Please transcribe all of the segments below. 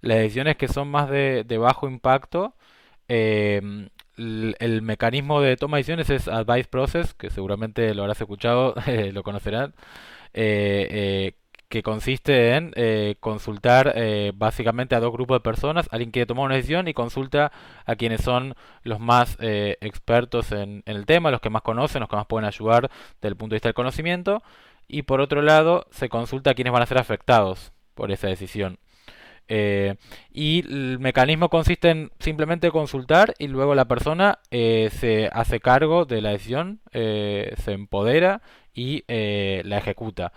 las decisiones que son más de, bajo impacto, eh, el, mecanismo de toma de decisiones es Advice Process, que seguramente lo habrás escuchado, lo conocerán, eh, eh, que consiste en eh, consultar básicamente a dos grupos de personas. Alguien quiere tomar una decisión y consulta a quienes son los más expertos en, en, el tema, los que más conocen, los que más pueden ayudar desde el punto de vista del conocimiento. Y por otro lado, se consulta a quienes van a ser afectados por esa decisión. Eh, y el mecanismo consiste en simplemente consultar y luego la persona eh, se hace cargo de la decisión, eh, se empodera y la ejecuta.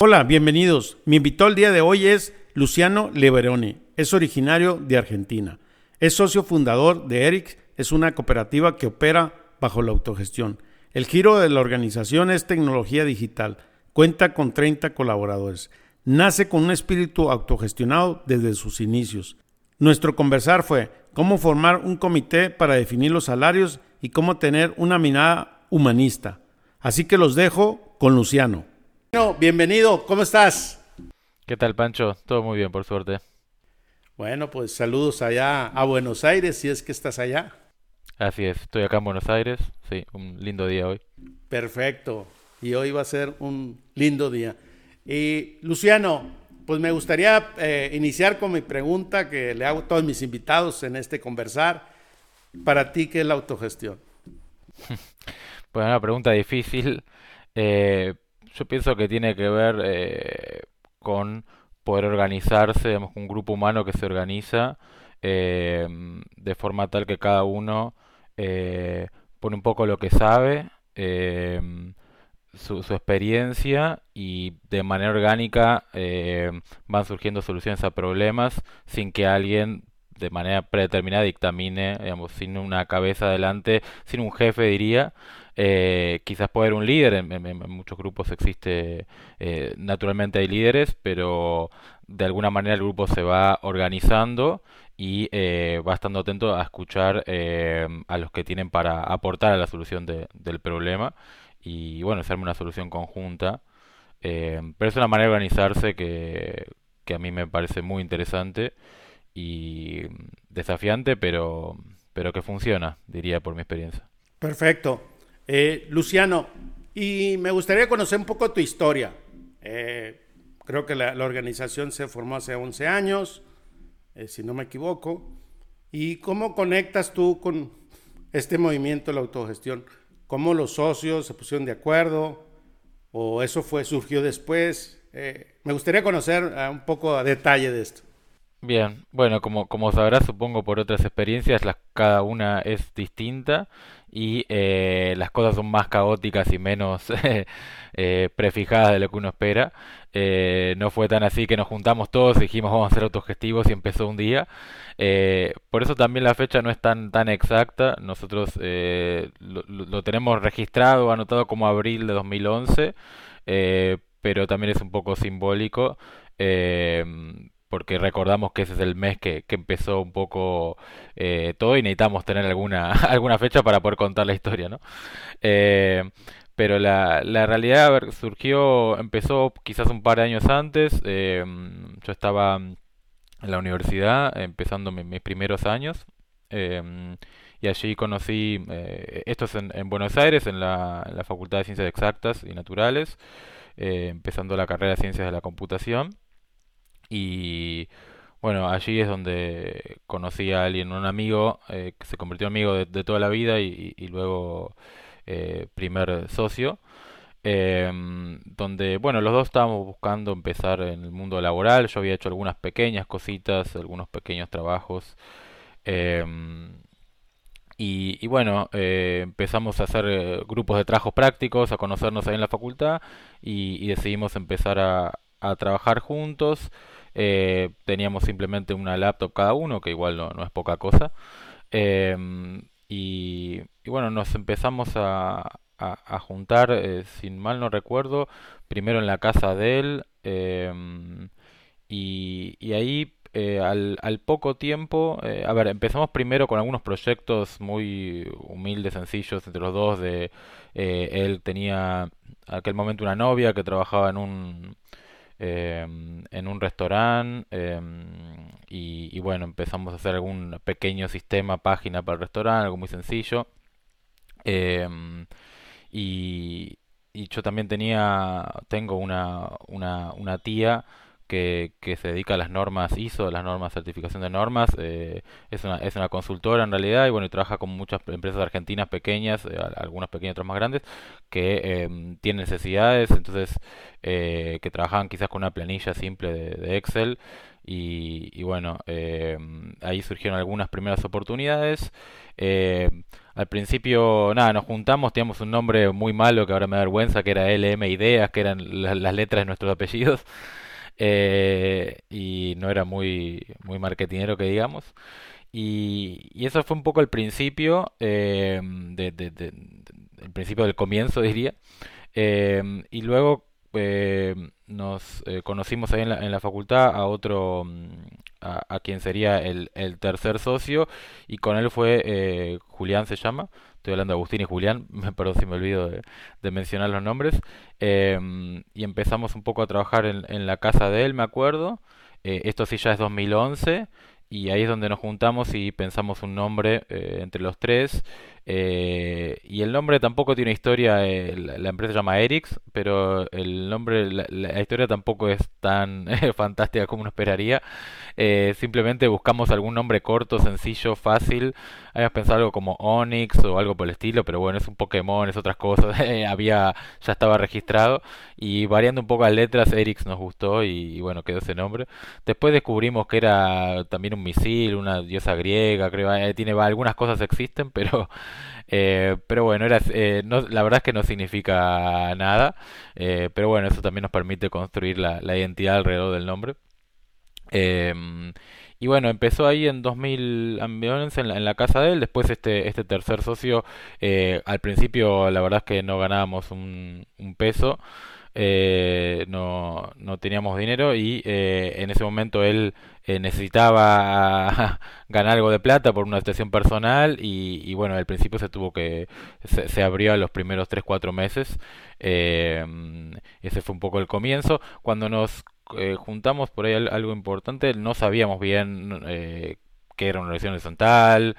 Hola, bienvenidos. Mi invitado el día de hoy es Luciano Leveroni. Es originario de Argentina. Es socio fundador de Eric es una cooperativa que opera bajo la autogestión. El giro de la organización es tecnología digital. Cuenta con 30 colaboradores. Nace con un espíritu autogestionado desde sus inicios. Nuestro conversar fue cómo formar un comité para definir los salarios y cómo tener una mirada humanista. Así que los dejo con Luciano. Bueno, bienvenido, ¿cómo estás? ¿Qué tal, Pancho? Todo muy bien, por suerte. Bueno, pues saludos allá a Buenos Aires, si es que estás allá. Así es, estoy acá en Buenos Aires, sí, un lindo día hoy. Perfecto, y hoy va a ser un lindo día. Y Luciano, pues me gustaría eh, iniciar con mi pregunta que le hago a todos mis invitados en este conversar. Para ti, ¿qué es la autogestión? pues una pregunta difícil. Eh, yo pienso que tiene que ver eh, con poder organizarse, digamos, un grupo humano que se organiza de forma tal que cada uno eh, pone un poco lo que sabe, eh, su, experiencia y de manera orgánica eh, van surgiendo soluciones a problemas sin que alguien de manera predeterminada dictamine, digamos, sin una cabeza adelante, sin un jefe diría, quizás puede haber un líder, en, muchos grupos existe, naturalmente hay líderes, pero de alguna manera el grupo se va organizando y eh, va estando atento a escuchar eh, a los que tienen para aportar a la solución del problema y bueno, hacerme una solución conjunta. Eh, pero es una manera de organizarse que, a mí me parece muy interesante y desafiante, pero, pero que funciona, diría por mi experiencia. Perfecto. Luciano, y me gustaría conocer un poco tu historia. Creo que la, la organización se formó hace 11 años. Eh, si no me equivoco. ¿Y cómo conectas tú con este movimiento de la autogestión? ¿Cómo los socios se pusieron de acuerdo? ¿O eso fue surgió después? Eh, me gustaría conocer eh, un poco a detalle de esto. Bien, bueno, como, como sabrás, supongo por otras experiencias, las, cada una es distinta y eh, las cosas son más caóticas y menos eh, prefijadas de lo que uno espera. Eh, no fue tan así que nos juntamos todos y dijimos vamos a ser autogestivos y empezó un día. por eso también la fecha no es tan, tan exacta. Nosotros lo, lo, tenemos registrado, anotado como abril de 2011, pero también es un poco simbólico porque recordamos que ese es el mes que, que empezó un poco eh, todo y necesitamos tener alguna, alguna fecha para poder contar la historia, ¿no? Eh, pero la, la realidad surgió, empezó quizás un par de años antes, eh, yo estaba en la universidad empezando mis, primeros años y allí conocí, esto es en, Buenos Aires, en la, en la Facultad de Ciencias Exactas y Naturales, empezando la carrera de Ciencias de la Computación. Y bueno, allí es donde conocí a alguien, un amigo, eh, que se convirtió en amigo de, toda la vida y, luego eh, primer socio. Em, donde, bueno, los dos estábamos buscando empezar en el mundo laboral. Yo había hecho algunas pequeñas cositas, algunos pequeños trabajos. Em, y, bueno, eh, empezamos a hacer grupos de trabajos prácticos, a conocernos ahí en la facultad y, decidimos empezar a trabajar juntos. Eh, teníamos simplemente una laptop cada uno, que igual no, es poca cosa. Em, y, bueno, nos empezamos a, a, juntar, eh, sin mal no recuerdo, primero en la casa de él. Em, y, y, ahí eh, al, al, poco tiempo, eh, a ver, empezamos primero con algunos proyectos muy humildes, sencillos entre los dos. De, eh, él tenía aquel momento una novia que trabajaba en un en un restaurante y, y, bueno, empezamos a hacer algún pequeño sistema, página para el restaurante, algo muy sencillo. y, y yo también tenía, tengo una, una tía que, se dedica a las normas ISO, las normas certificación de normas. Eh, es, una, es una consultora en realidad y bueno, y trabaja con muchas empresas argentinas pequeñas, eh, algunas pequeñas, otras más grandes, que em, tienen necesidades, entonces eh, que trabajaban quizás con una planilla simple de, Excel. Y, y bueno, em, ahí surgieron algunas primeras oportunidades. al principio, nada, nos juntamos, teníamos un nombre muy malo que ahora me da vergüenza, que era LM Ideas, que eran las letras de nuestros apellidos. Eh, y no era muy, muy marketinero que digamos. Y, y eso fue un poco el principio, eh, de, el principio del comienzo diría. Eh, y luego nos conocimos ahí en la, en la, facultad a otro, a, a quien sería el, tercer socio, y con él fue Julián se llama, estoy hablando de Agustín y Julián, perdón si me olvido de, mencionar los nombres, em, y empezamos un poco a trabajar en, la casa de él, me acuerdo, eh, esto sí ya es 2011, y ahí es donde nos juntamos y pensamos un nombre eh, entre los tres. Eh, y el nombre tampoco tiene historia, eh, la, empresa se llama Erix, pero el nombre, la, historia tampoco es tan fantástica como uno esperaría. simplemente buscamos algún nombre corto, sencillo, fácil. Habíamos pensado algo como Onyx o algo por el estilo, pero bueno, es un Pokémon, es otras cosas. Había, ya estaba registrado. Y variando un poco las letras, Erix nos gustó y, bueno, quedó ese nombre. Después descubrimos que era también un misil, una diosa griega, creo, eh, tiene algunas cosas existen, pero eh, pero bueno, era, eh, la verdad es que no significa nada, pero bueno, eso también nos permite construir la, identidad alrededor del nombre. Em, y bueno, empezó ahí en 2000 en en la casa de él, después este, este tercer socio, al principio la verdad es que no ganábamos un peso, eh, no, no, teníamos dinero y eh, en ese momento él eh, necesitaba ganar algo de plata por una situación personal y, bueno, al principio se tuvo que, se, abrió a los primeros 3-4 meses, ese fue un poco el comienzo. Cuando nos juntamos por ahí algo importante, no sabíamos bien que era una organización horizontal,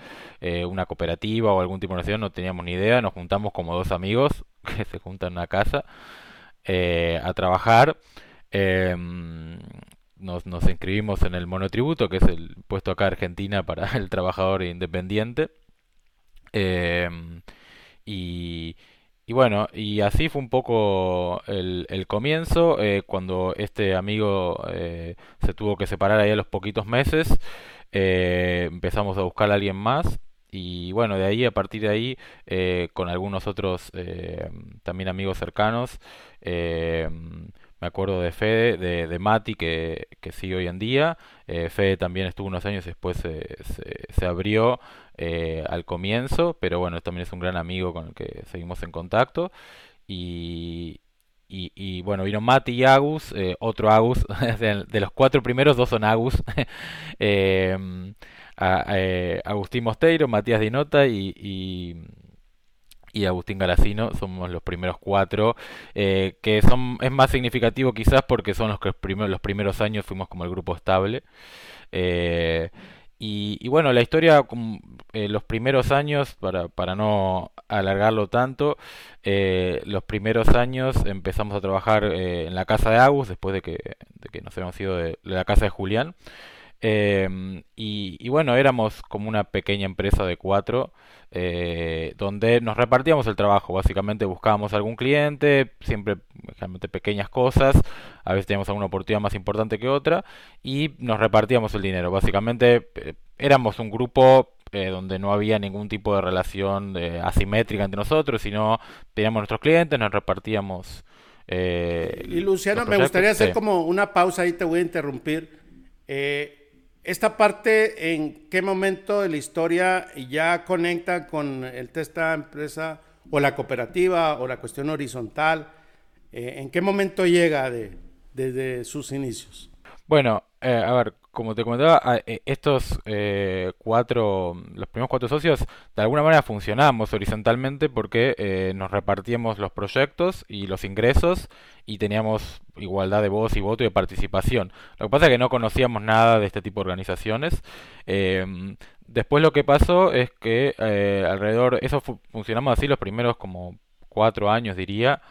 una cooperativa o algún tipo de organización, no teníamos ni idea, nos juntamos como dos amigos que se juntan en una casa eh, a trabajar. Em, nos, nos, inscribimos en el monotributo, que es el puesto acá Argentina para el trabajador independiente. Em, y, y, bueno, y así fue un poco el, comienzo, eh, cuando este amigo eh, se tuvo que separar ahí a los poquitos meses, empezamos a buscar a alguien más y bueno, de ahí, a partir de ahí, eh, con algunos otros eh, también amigos cercanos, eh, me acuerdo de Fede, de, de Mati, que, que sigue hoy en día. Fede también estuvo unos años después se, se, abrió al comienzo, pero bueno, también es un gran amigo con el que seguimos en contacto. Y, y, bueno, vino Mati y Agus, otro Agus, de los cuatro primeros, dos son Agus. Agustín Mosteiro, Matías Dinota y, y, Agustín Galacino, somos los primeros cuatro, eh, que son es más significativo quizás porque son los que los primeros años fuimos como el grupo estable. Eh, y, bueno, la historia, los primeros años, para, para no alargarlo tanto, los primeros años empezamos a trabajar en la casa de Agus, después de que, de que nos habíamos ido de la casa de Julián. Em, y, bueno, éramos como una pequeña empresa de cuatro, eh, donde nos repartíamos el trabajo. Básicamente buscábamos algún cliente, siempre generalmente pequeñas cosas, a veces teníamos alguna oportunidad más importante que otra, y nos repartíamos el dinero. Básicamente eh, éramos un grupo eh, donde no había ningún tipo de relación asimétrica entre nosotros, sino teníamos nuestros clientes, nos repartíamos. y Luciano, me gustaría hacer como una pausa ahí, te voy a interrumpir. Esta parte, ¿en qué momento de la historia ya conecta con el esta empresa o la cooperativa o la cuestión horizontal? Eh, ¿En qué momento llega de, desde sus inicios? Bueno, eh, a ver, como te comentaba, eh, estos eh, cuatro, los primeros cuatro socios, de alguna manera funcionamos horizontalmente porque eh, nos repartíamos los proyectos y los ingresos y teníamos igualdad de voz y voto y de participación. Lo que pasa es que no conocíamos nada de este tipo de organizaciones. Em, después lo que pasó es que alrededor, eso funcionamos así los primeros como cuatro años diría.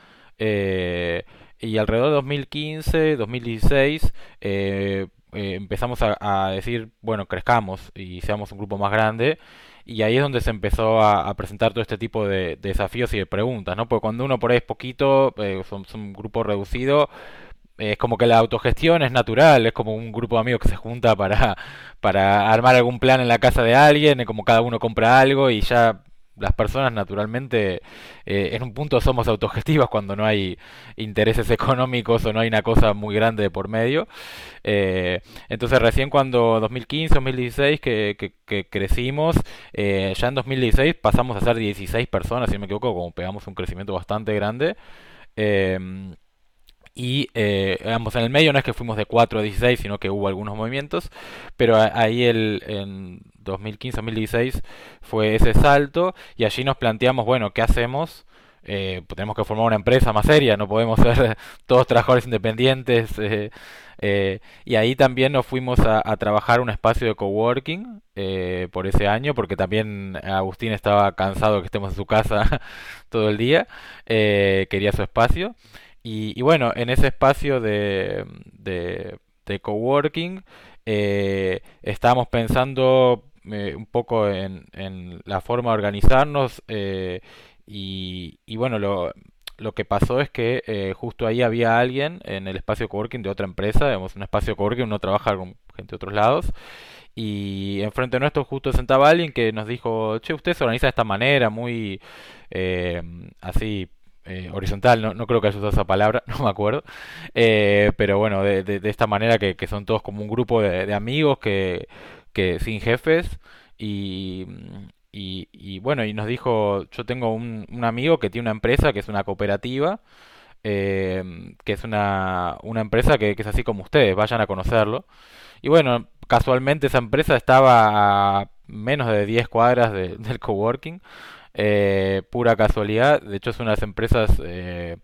Y alrededor de 2015, 2016, eh, eh, empezamos a, decir, bueno, crezcamos y seamos un grupo más grande. Y ahí es donde se empezó a, presentar todo este tipo de, desafíos y de preguntas, ¿no? Porque cuando uno por ahí es poquito, eh, son, un grupo reducido, es como que la autogestión es natural, es como un grupo de amigos que se junta para, para armar algún plan en la casa de alguien, como cada uno compra algo y ya las personas naturalmente eh, en un punto somos autogestivas cuando no hay intereses económicos o no hay una cosa muy grande de por medio. Eh, entonces recién cuando 2015, 2016 que, que, crecimos, eh, ya en 2016 pasamos a ser 16 personas, si no me equivoco, como pegamos un crecimiento bastante grande. Y eh, en el medio no es que fuimos de 4 a 16, sino que hubo algunos movimientos, pero ahí el, en 2015-2016 fue ese salto y allí nos planteamos, bueno, ¿qué hacemos? Eh, tenemos que formar una empresa más seria, no podemos ser todos trabajadores independientes. Eh, eh, y ahí también nos fuimos a, a trabajar un espacio de coworking eh, por ese año, porque también Agustín estaba cansado de que estemos en su casa todo el día, quería su espacio. Y, bueno, en ese espacio de, de, coworking eh, estábamos pensando eh, un poco en, la forma de organizarnos eh, y, bueno, lo, lo que pasó es que justo ahí había alguien en el espacio coworking de otra empresa, digamos, un espacio coworking, uno trabaja con gente de otros lados. Y enfrente nuestro justo sentaba alguien que nos dijo, che, usted se organiza de esta manera, muy así eh, horizontal, no, no, creo que haya usado esa palabra, no me acuerdo, eh, pero bueno, de, de, esta manera que, que, son todos como un grupo de, de amigos que, que, sin jefes y, y, y, bueno, y nos dijo, yo tengo un, un, amigo que tiene una empresa que es una cooperativa, eh, que es una, una empresa que, que, es así como ustedes, vayan a conocerlo. Y bueno, casualmente esa empresa estaba a menos de 10 cuadras del coworking. Eh, pura casualidad. De hecho, es una de las empresas eh,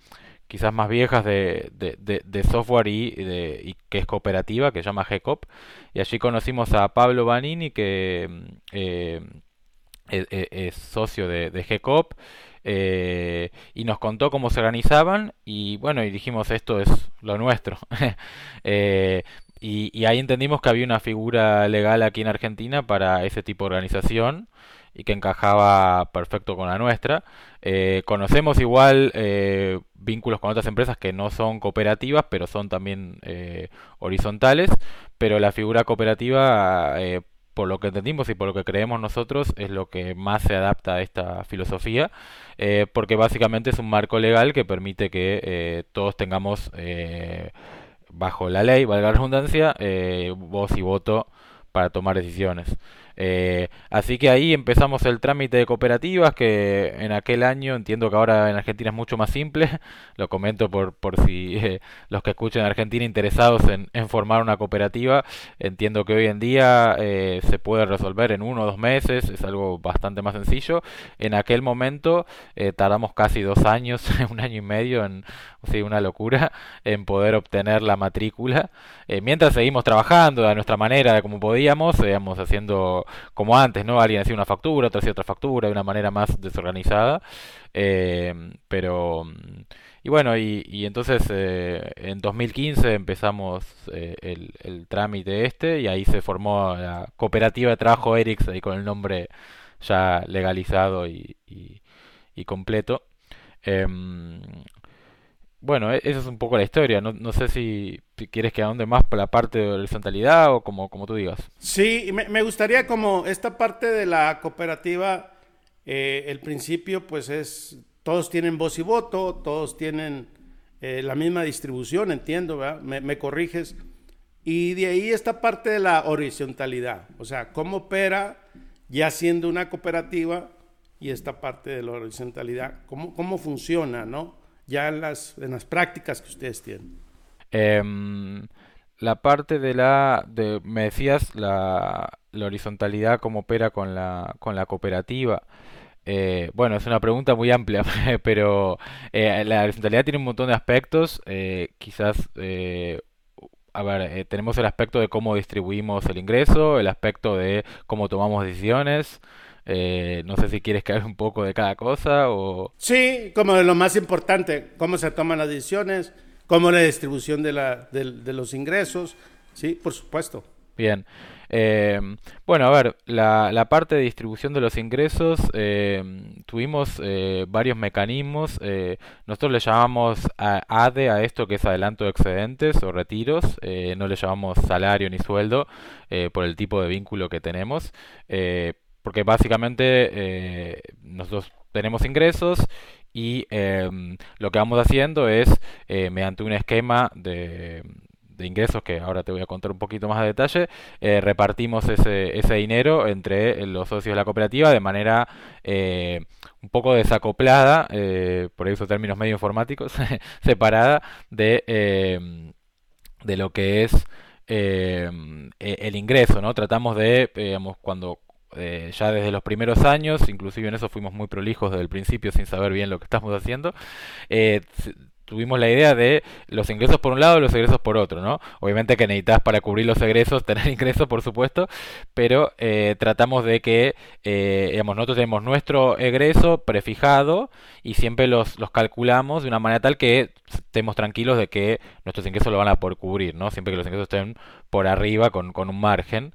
quizás más viejas de, de, software y, y, que es cooperativa, que se llama GECOP. Y allí conocimos a Pablo Banini, que eh, es, socio de, de GECOP. y nos contó cómo se organizaban y bueno, y dijimos esto es lo nuestro. y, y ahí entendimos que había una figura legal aquí en Argentina para ese tipo de organización y que encajaba perfecto con la nuestra. Eh, conocemos igual eh, vínculos con otras empresas que no son cooperativas, pero son también eh, horizontales, pero la figura cooperativa, por lo que entendimos y por lo que creemos nosotros, es lo que más se adapta a esta filosofía, porque básicamente es un marco legal que permite que todos tengamos bajo la ley, valga la redundancia, voz y voto para tomar decisiones. Eh, así que ahí empezamos el trámite de cooperativas, que en aquel año, entiendo que ahora en Argentina es mucho más simple, lo comento por, por si eh, los que escuchan en Argentina interesados en, formar una cooperativa, entiendo que hoy en día eh, se puede resolver en uno o dos meses, es algo bastante más sencillo. En aquel momento tardamos casi dos años, un año y medio, en sí, una locura, en poder obtener la matrícula, mientras seguimos trabajando de nuestra manera, como podíamos, digamos, haciendo como antes, ¿no? Alguien hacía una factura, otro hacía otra factura de una manera más desorganizada. Eh, pero, y bueno, y, entonces eh, en 2015 empezamos eh, el, trámite este y ahí se formó la cooperativa de trabajo Erix, ahí con el nombre ya legalizado y, y completo. Em, bueno, e-, esa es un poco la historia. No, no sé si, quieres que ahonde más por la parte de horizontalidad o como, como tú digas. Sí, me, me gustaría como esta parte de la cooperativa, eh, el principio pues es, todos tienen voz y voto, todos tienen eh, la misma distribución, entiendo, ¿verdad? Me, me, corriges. Y de ahí esta parte de la horizontalidad, o sea, cómo opera ya siendo una cooperativa y esta parte de la horizontalidad, cómo, cómo funciona, ¿no? Ya en las, en las prácticas que ustedes tienen? Em, la parte de la, me decías, la, la horizontalidad, cómo opera con la, con la cooperativa. Eh, bueno, es una pregunta muy amplia, pero eh, la horizontalidad tiene un montón de aspectos. Eh, quizás, a ver, tenemos el aspecto de cómo distribuimos el ingreso, el aspecto de cómo tomamos decisiones. Eh, no sé si quieres caer un poco de cada cosa o... Sí, como de lo más importante, cómo se toman las decisiones, cómo la distribución de, la, de, de los ingresos. Sí, por supuesto. Bien. Eh, bueno, a ver, la, la parte de distribución de los ingresos, eh, tuvimos eh, varios mecanismos. nosotros le llamamos a- ADE a esto que es adelanto de excedentes o retiros. no le llamamos salario ni sueldo por el tipo de vínculo que tenemos. Porque básicamente eh, nosotros tenemos ingresos y em, lo que vamos haciendo es, eh, mediante un esquema de, de ingresos que ahora te voy a contar un poquito más a detalle, eh, repartimos ese, ese dinero entre los socios de la cooperativa de manera un poco desacoplada, por eso términos medio informáticos, separada de, em, de lo que es eh, e- el ingreso, ¿no? Tratamos de, digamos, cuando eh, ya desde los primeros años, inclusive en eso fuimos muy prolijos desde el principio sin saber bien lo que estamos haciendo, eh, tuvimos la idea de los ingresos por un lado y los egresos por otro, ¿no? Obviamente que necesitas para cubrir los egresos tener ingresos, por supuesto, pero eh, tratamos de que, eh, digamos, nosotros tenemos nuestro egreso prefijado y siempre los, los calculamos de una manera tal que estemos tranquilos de que nuestros ingresos lo van a poder cubrir, ¿no? Siempre que los ingresos estén por arriba con, con un margen.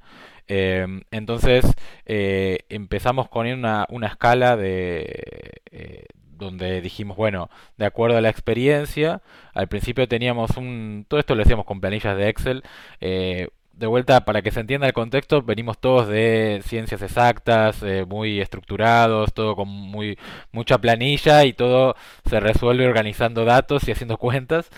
Eh, entonces eh, empezamos con una, una escala de eh, donde dijimos, bueno, de acuerdo a la experiencia, al principio teníamos un, todo esto lo hacíamos con planillas de Excel, eh, de vuelta, para que se entienda el contexto, venimos todos de ciencias exactas, eh, muy estructurados, todo con muy mucha planilla y todo se resuelve organizando datos y haciendo cuentas.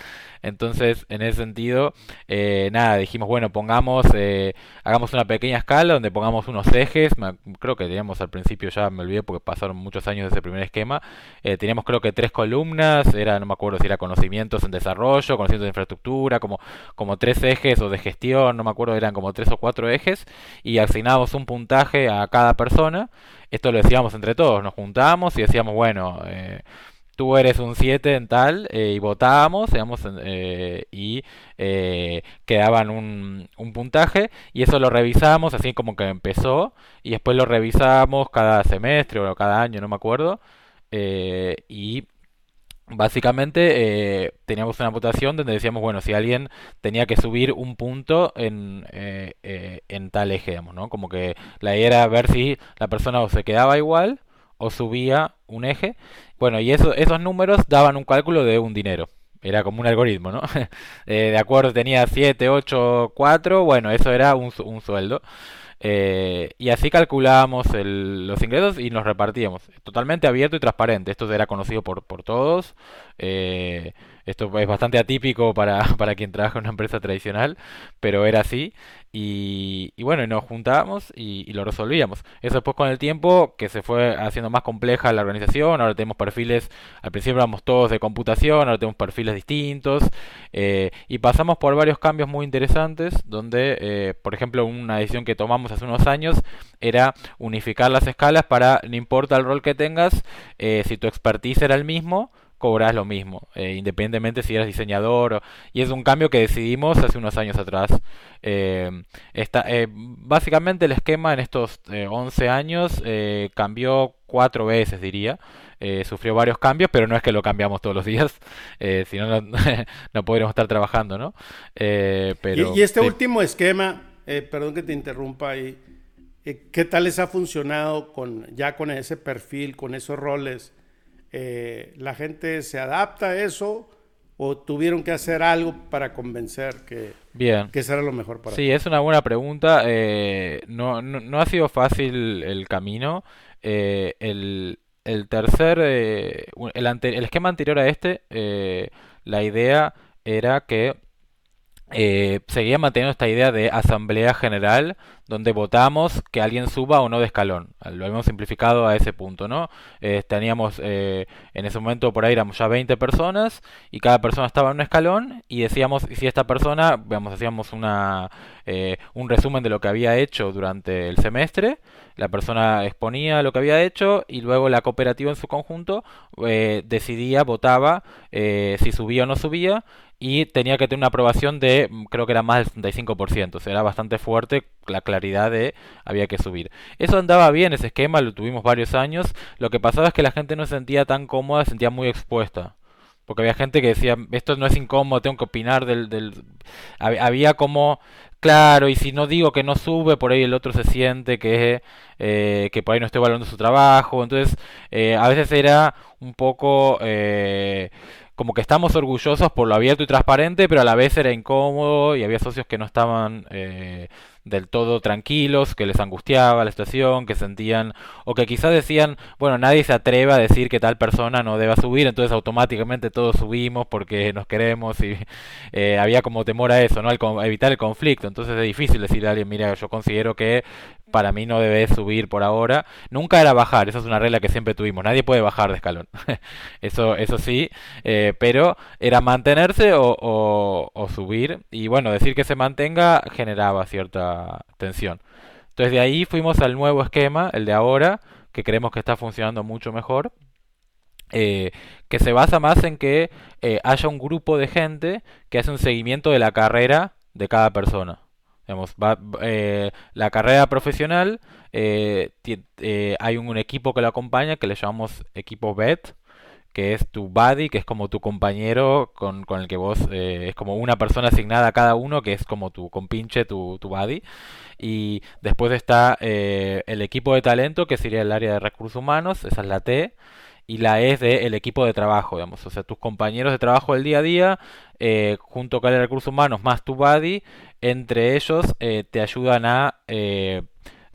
Entonces, en ese sentido, eh, nada, dijimos, bueno, pongamos, eh, hagamos una pequeña escala donde pongamos unos ejes. creo que teníamos al principio, ya me olvidé porque pasaron muchos años de ese primer esquema. eh, teníamos creo que tres columnas, era, no me acuerdo si era conocimientos en desarrollo, conocimientos de infraestructura, como, como tres ejes o de gestión, no me acuerdo, eran como tres o cuatro ejes, y asignábamos un puntaje a cada persona. Esto lo decíamos entre todos, nos juntábamos y decíamos, bueno, eh, tú eres un 7 en tal, eh, y votábamos, eh, y eh, quedaban un, un puntaje, y eso lo revisábamos así como que empezó, y después lo revisábamos cada semestre o cada año, no me acuerdo, y Básicamente teníamos una votación donde decíamos, bueno, si alguien tenía que subir un punto en, en tal eje, digamos, ¿no? Como que la idea era ver si la persona se quedaba igual o subía un eje. Bueno, y eso, esos números daban un cálculo de un dinero. Era como un algoritmo, ¿no? Eh, de acuerdo, tenía 7, 8, 4, bueno, eso era un, un sueldo. Eh, y así calculábamos el- los ingresos y nos repartíamos. Totalmente abierto y transparente. Esto era conocido por, por todos. Eh, esto es bastante atípico para, para quien trabaja en una empresa tradicional, pero era así. Y, y bueno, nos juntábamos y, y lo resolvíamos. Eso después con el tiempo, que se fue haciendo más compleja la organización. Ahora tenemos perfiles, al principio éramos todos de computación, ahora tenemos perfiles distintos. eh, y pasamos por varios cambios muy interesantes, donde, eh, por ejemplo, una decisión que tomamos hace unos años era unificar las escalas para, no importa el rol que tengas, eh, si tu expertise era el mismo, cobras lo mismo, eh, independientemente si eras diseñador. o- y es un cambio que decidimos hace unos años atrás. Eh, esta- eh, básicamente el esquema en estos eh, 11 años cambió cuatro veces, diría. Sufrió varios cambios, pero no es que lo cambiamos todos los días, si no, no, podríamos estar trabajando, ¿no? Pero y, y este sí. último esquema, perdón que te interrumpa ahí, ¿qué tal les ha funcionado con, ya con ese perfil, con esos roles? Eh, ¿La gente se adapta a eso o tuvieron que hacer algo para convencer que, Bien. que eso era lo mejor para Sí, es una buena pregunta. eh, no, no, no ha sido fácil el camino. Eh, el, el tercer, el, ante- el esquema anterior a este, la idea era que eh, seguía manteniendo esta idea de asamblea general donde votamos que alguien suba o no de escalón. Lo hemos simplificado a ese punto, ¿no? Eh, teníamos eh, en ese momento por ahí éramos ya 20 personas y cada persona estaba en un escalón y decíamos si esta persona, veamos, hacíamos una, un resumen de lo que había hecho durante el semestre, la persona exponía lo que había hecho y luego la cooperativa en su conjunto decidía, votaba si subía o no subía y tenía que tener una aprobación de, mm, creo que era más del 75%, o sea, era bastante fuerte la claridad de había que subir. Eso andaba bien, ese esquema, lo tuvimos varios años, lo que pasaba es que la gente no se sentía tan cómoda, se sentía muy expuesta. Porque había gente que decía, esto no es incómodo, tengo que opinar del... del... Había como, claro, y si no digo que no sube, por ahí el otro se siente que, eh, que por ahí no estoy valorando su trabajo. Entonces, eh, a veces era un poco... Eh, como que estamos orgullosos por lo abierto y transparente, pero a la vez era incómodo y había socios que no estaban eh, del todo tranquilos, que les angustiaba la situación, que sentían, o que quizás decían, bueno, nadie se atreve a decir que tal persona no deba subir, entonces automáticamente todos subimos porque nos queremos y eh, había como temor a eso, ¿no? Al evitar el conflicto, entonces es difícil decirle a alguien, mira, yo considero que para mí no debe subir por ahora. Nunca era bajar, esa es una regla que siempre tuvimos. Nadie puede bajar de escalón. eso, eso sí, eh, pero era mantenerse o, o, subir. Y bueno, decir que se mantenga generaba cierta tensión. Entonces de ahí fuimos al nuevo esquema, el de ahora, que creemos que está funcionando mucho mejor, eh, que se basa más en que eh, haya un grupo de gente que hace un seguimiento de la carrera de cada persona. Eh, la carrera profesional, hay un, equipo que lo acompaña que le llamamos equipo BET, que es tu buddy, que es como tu compañero con, con el que vos, eh, es como una persona asignada a cada uno, que es como tu compinche, tu, tu buddy. Y después está eh, el equipo de talento, que sería el área de recursos humanos, esa es la T. Y la es de el equipo de trabajo, digamos, o sea, tus compañeros de trabajo del día a día, eh, junto con el recursos humanos más tu buddy, entre ellos te ayudan a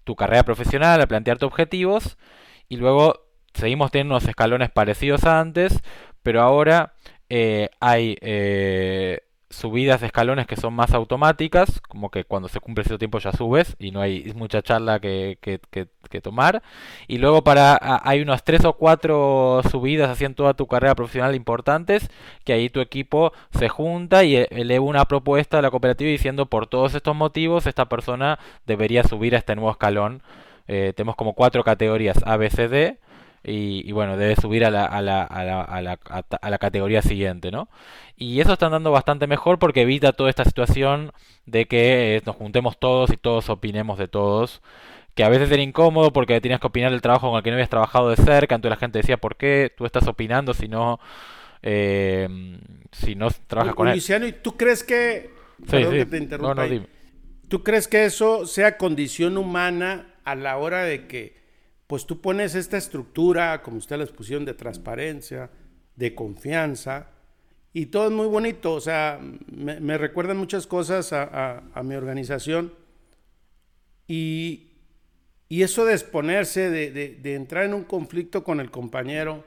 tu carrera profesional, a plantearte objetivos y luego seguimos teniendo unos escalones parecidos a antes, pero ahora eh, hay eh, subidas de escalones que son más automáticas, como que cuando se cumple cierto tiempo ya subes y no hay mucha charla que, tomar. Y luego para hay unas tres o cuatro subidas así en toda tu carrera profesional importantes, que ahí tu equipo se junta y e, eleva una propuesta a la cooperativa diciendo por todos estos motivos esta persona debería subir a este nuevo escalón. Eh, tenemos como cuatro categorías A, B, C, D y, bueno, debe subir a la, a, la, a, la, a, la, a la categoría siguiente, ¿no? Y eso está andando bastante mejor porque evita toda esta situación de que eh, nos juntemos todos y todos opinemos de todos que a veces era incómodo porque tenías que opinar del trabajo con el que no habías trabajado de cerca, entonces la gente decía, ¿por qué tú estás opinando si no, eh, si no trabajas con él? ¿y tú crees que... Sí, sí. Que te interrumpa ¿Tú crees que eso sea condición humana a la hora de que pues tú pones esta estructura, como usted la pusieron, de transparencia, de confianza, y todo es muy bonito, o sea, me, recuerdan muchas cosas a, mi organización, y, eso de exponerse, de, entrar en un conflicto con el compañero,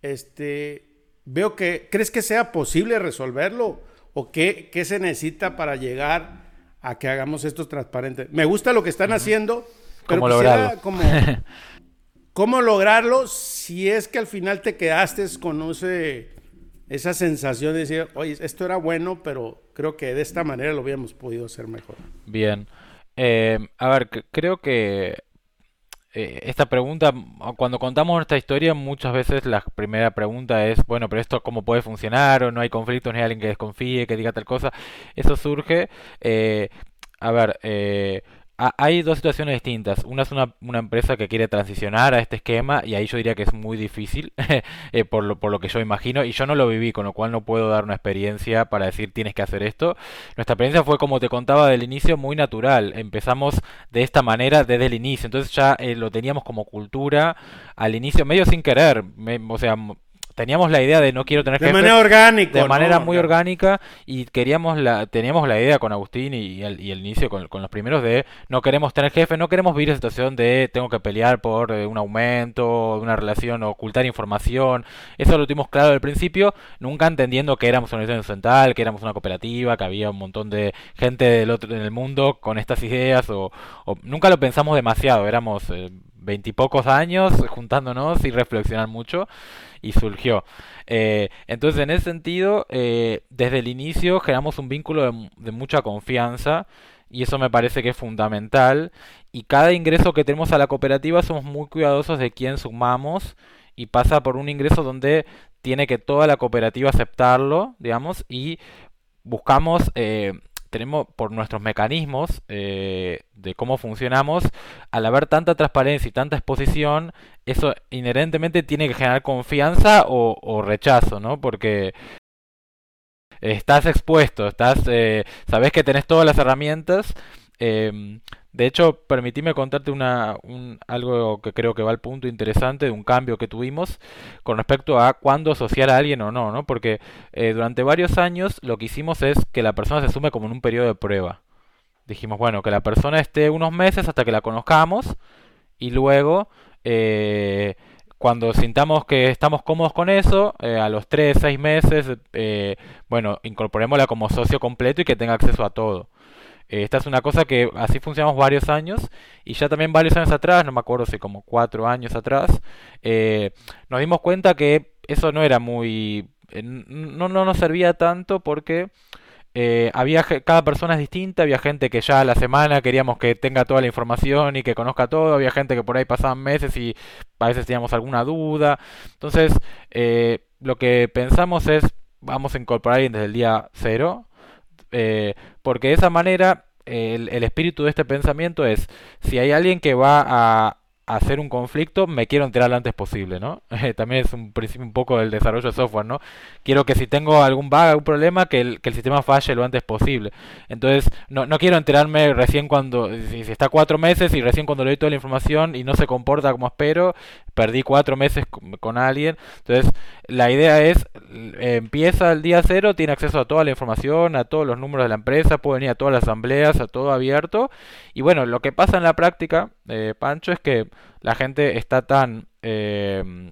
este, veo que, ¿crees que sea posible resolverlo? ¿O qué, qué se necesita para llegar a que hagamos esto transparente? Me gusta lo que están haciendo ¿Cómo lograrlo? ¿Cómo lograrlo si es que al final te quedaste con esa sensación de decir, oye, esto era bueno, pero creo que de esta manera lo habíamos podido hacer mejor? Bien. Eh, a ver, creo que eh, esta pregunta, cuando contamos nuestra historia, muchas veces la primera pregunta es, bueno, pero esto cómo puede funcionar, o no hay conflictos, no hay alguien que desconfíe, que diga tal cosa. Eso surge, eh, a ver, eh, hay dos situaciones distintas. Una es una, empresa que quiere transicionar a este esquema y ahí yo diría que es muy difícil eh, por, lo, por lo que yo imagino y yo no lo viví, con lo cual no puedo dar una experiencia para decir tienes que hacer esto. Nuestra experiencia fue como te contaba del inicio muy natural. Empezamos de esta manera desde el inicio, entonces ya eh, lo teníamos como cultura al inicio medio sin querer. o sea, teníamos la idea de no quiero tener de manera orgánica. De manera muy orgánica y queríamos la, teníamos la idea con Agustín y, el, inicio con, los primeros de no queremos tener jefe, no queremos vivir en situación de tengo que pelear por eh, un aumento, una relación, ocultar información. Eso lo tuvimos claro al principio, nunca entendiendo que éramos una organización central, que éramos una cooperativa, que había un montón de gente del otro en el mundo con estas ideas o, nunca lo pensamos demasiado, éramos eh, veintipocos años juntándonos y reflexionar mucho y surgió. Eh, entonces, en ese sentido, eh, desde el inicio generamos un vínculo de, mucha confianza y eso me parece que es fundamental. Y cada ingreso que tenemos a la cooperativa somos muy cuidadosos de quién sumamos y pasa por un ingreso donde tiene que toda la cooperativa aceptarlo, digamos, y buscamos eh, tenemos por nuestros mecanismos eh, de cómo funcionamos, al haber tanta transparencia y tanta exposición, eso inherentemente tiene que generar confianza o, rechazo, ¿no? Porque estás expuesto, estás, eh, sabes que tenés todas las herramientas. Eh, de hecho, permitime contarte una, un, algo que creo que va al punto interesante de un cambio que tuvimos con respecto a cuándo asociar a alguien o no, ¿no? Porque eh, durante varios años lo que hicimos es que la persona se sume como en un periodo de prueba. Dijimos, bueno, que la persona esté unos meses hasta que la conozcamos y luego, eh, cuando sintamos que estamos cómodos con eso, eh, a los 3, 6 meses, bueno, incorporémosla como socio completo y que tenga acceso a todo. Eh, esta es una cosa que así funcionamos varios años y ya también varios años atrás, no me acuerdo si como cuatro años atrás, eh, nos dimos cuenta que eso no era muy... Eh, no, no nos servía tanto porque... había cada persona es distinta, había gente que ya a la semana queríamos que tenga toda la información y que conozca todo, había gente que por ahí pasaban meses y a veces teníamos alguna duda. Entonces, lo que pensamos es, vamos a incorporar desde el día cero, eh, porque de esa manera el, el, espíritu de este pensamiento es, si hay alguien que va a, hacer un conflicto, me quiero enterar lo antes posible, ¿no? También es un principio un poco del desarrollo de software, ¿no? Quiero que si tengo algún bug, algún problema, que el, que el sistema falle lo antes posible. Entonces, no, no quiero enterarme recién cuando, si, está cuatro meses y recién cuando le doy toda la información y no se comporta como espero, perdí cuatro meses con, alguien. Entonces, la idea es, empieza el día cero, tiene acceso a toda la información, a todos los números de la empresa, puede venir a todas las asambleas, a todo abierto. Y bueno, lo que pasa en la práctica, eh, Pancho, es que la gente está tan... Eh,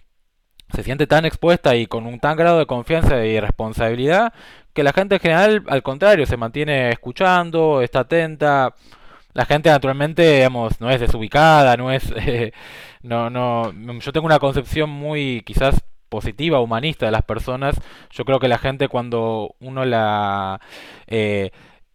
se siente tan expuesta y con un tan grado de confianza y responsabilidad que la gente en general, al contrario, se mantiene escuchando, está atenta. La gente naturalmente, digamos, no es desubicada, no es... no, no, yo tengo una concepción muy quizás positiva, humanista de las personas. Yo creo que la gente cuando uno la... Eh,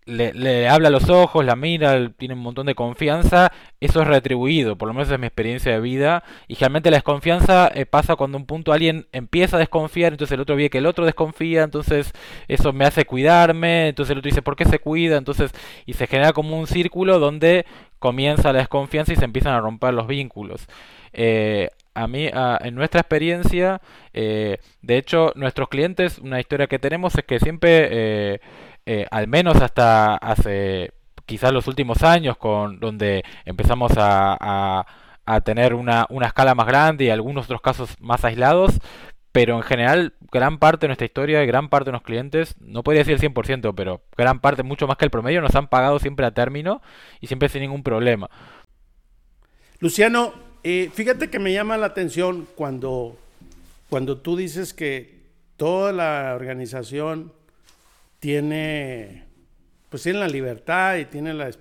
le, habla a los ojos, la mira, tiene un montón de confianza, eso es retribuido, por lo menos es mi experiencia de vida. Y realmente la desconfianza eh, pasa cuando un punto alguien empieza a desconfiar, entonces el otro ve que el otro desconfía, entonces eso me hace cuidarme, entonces el otro dice, ¿por qué se cuida? Entonces, y se genera como un círculo donde comienza la desconfianza y se empiezan a romper los vínculos. Eh, a mí, en nuestra experiencia, eh, de hecho, nuestros clientes, una historia que tenemos es que siempre eh, al menos hasta hace quizás los últimos años, con donde empezamos a, a, tener una, una, escala más grande y algunos otros casos más aislados, pero en general gran parte de nuestra historia y gran parte de los clientes, no podría decir el 100%, pero gran parte, mucho más que el promedio, nos han pagado siempre a término y siempre sin ningún problema. Luciano, eh, fíjate que me llama la atención cuando, cuando tú dices que toda la organización tiene, pues tiene la libertad y tiene la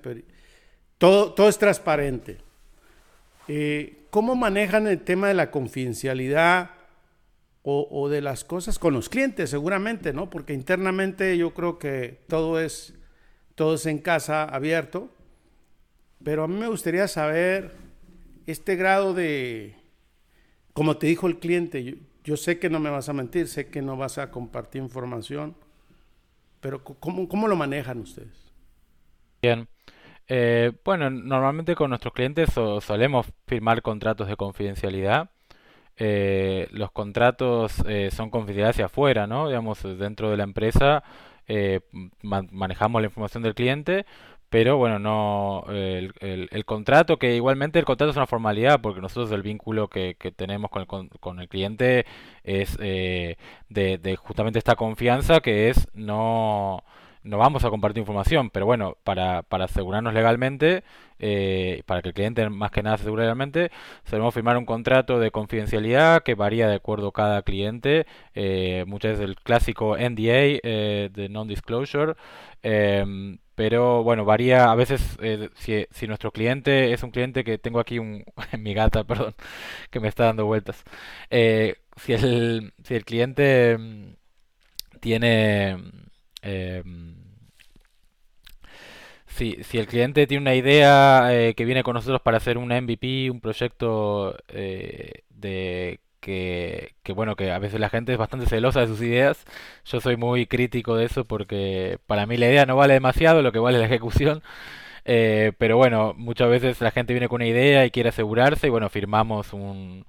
todo, todo es transparente. Eh, ¿Cómo manejan el tema de la confidencialidad o, de las cosas con los clientes, seguramente, ¿no? Porque internamente yo creo que todo es, todo es en casa abierto, pero a mí me gustaría saber este grado de, como te dijo el cliente, yo sé que no me vas a mentir, sé que no vas a compartir información, pero ¿cómo, cómo lo manejan ustedes? Bien. Eh, bueno, normalmente con nuestros clientes solemos firmar contratos de confidencialidad. Eh, los contratos eh, son confidenciales hacia afuera, ¿no? Digamos, dentro de la empresa manejamos la información del cliente, pero bueno, no el, el, contrato, que igualmente el contrato es una formalidad, porque nosotros el vínculo que, que tenemos con el, con, el cliente es eh, de, de justamente esta confianza que es no no vamos a compartir información, pero bueno, para, para asegurarnos legalmente, eh, para que el cliente más que nada se asegure legalmente, debemos firmar un contrato de confidencialidad que varía de acuerdo a cada cliente, eh, muchas veces el clásico NDA de non-disclosure, em, pero bueno, varía a veces eh, si, si, nuestro cliente es un cliente que tengo aquí un, mi gata, perdón, que me está dando vueltas. si, el, si el cliente em, tiene Em, si, si, el cliente tiene una idea eh, que viene con nosotros para hacer un MVP, un proyecto eh, de que, que, bueno, que a veces la gente es bastante celosa de sus ideas. Yo soy muy crítico de eso porque para mí la idea no vale demasiado, lo que vale la ejecución. Eh, pero bueno, muchas veces la gente viene con una idea y quiere asegurarse y bueno, firmamos un,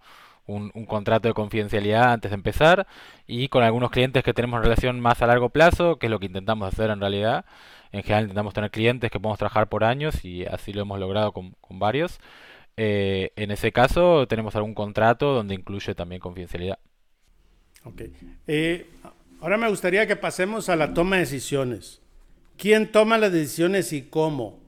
un, contrato de confidencialidad antes de empezar y con algunos clientes que tenemos relación más a largo plazo, que es lo que intentamos hacer en realidad. En general intentamos tener clientes que podemos trabajar por años y así lo hemos logrado con, varios. Eh, en ese caso tenemos algún contrato donde incluye también confidencialidad. Ok. Eh, ahora me gustaría que pasemos a la toma de decisiones. ¿Quién toma las decisiones y cómo?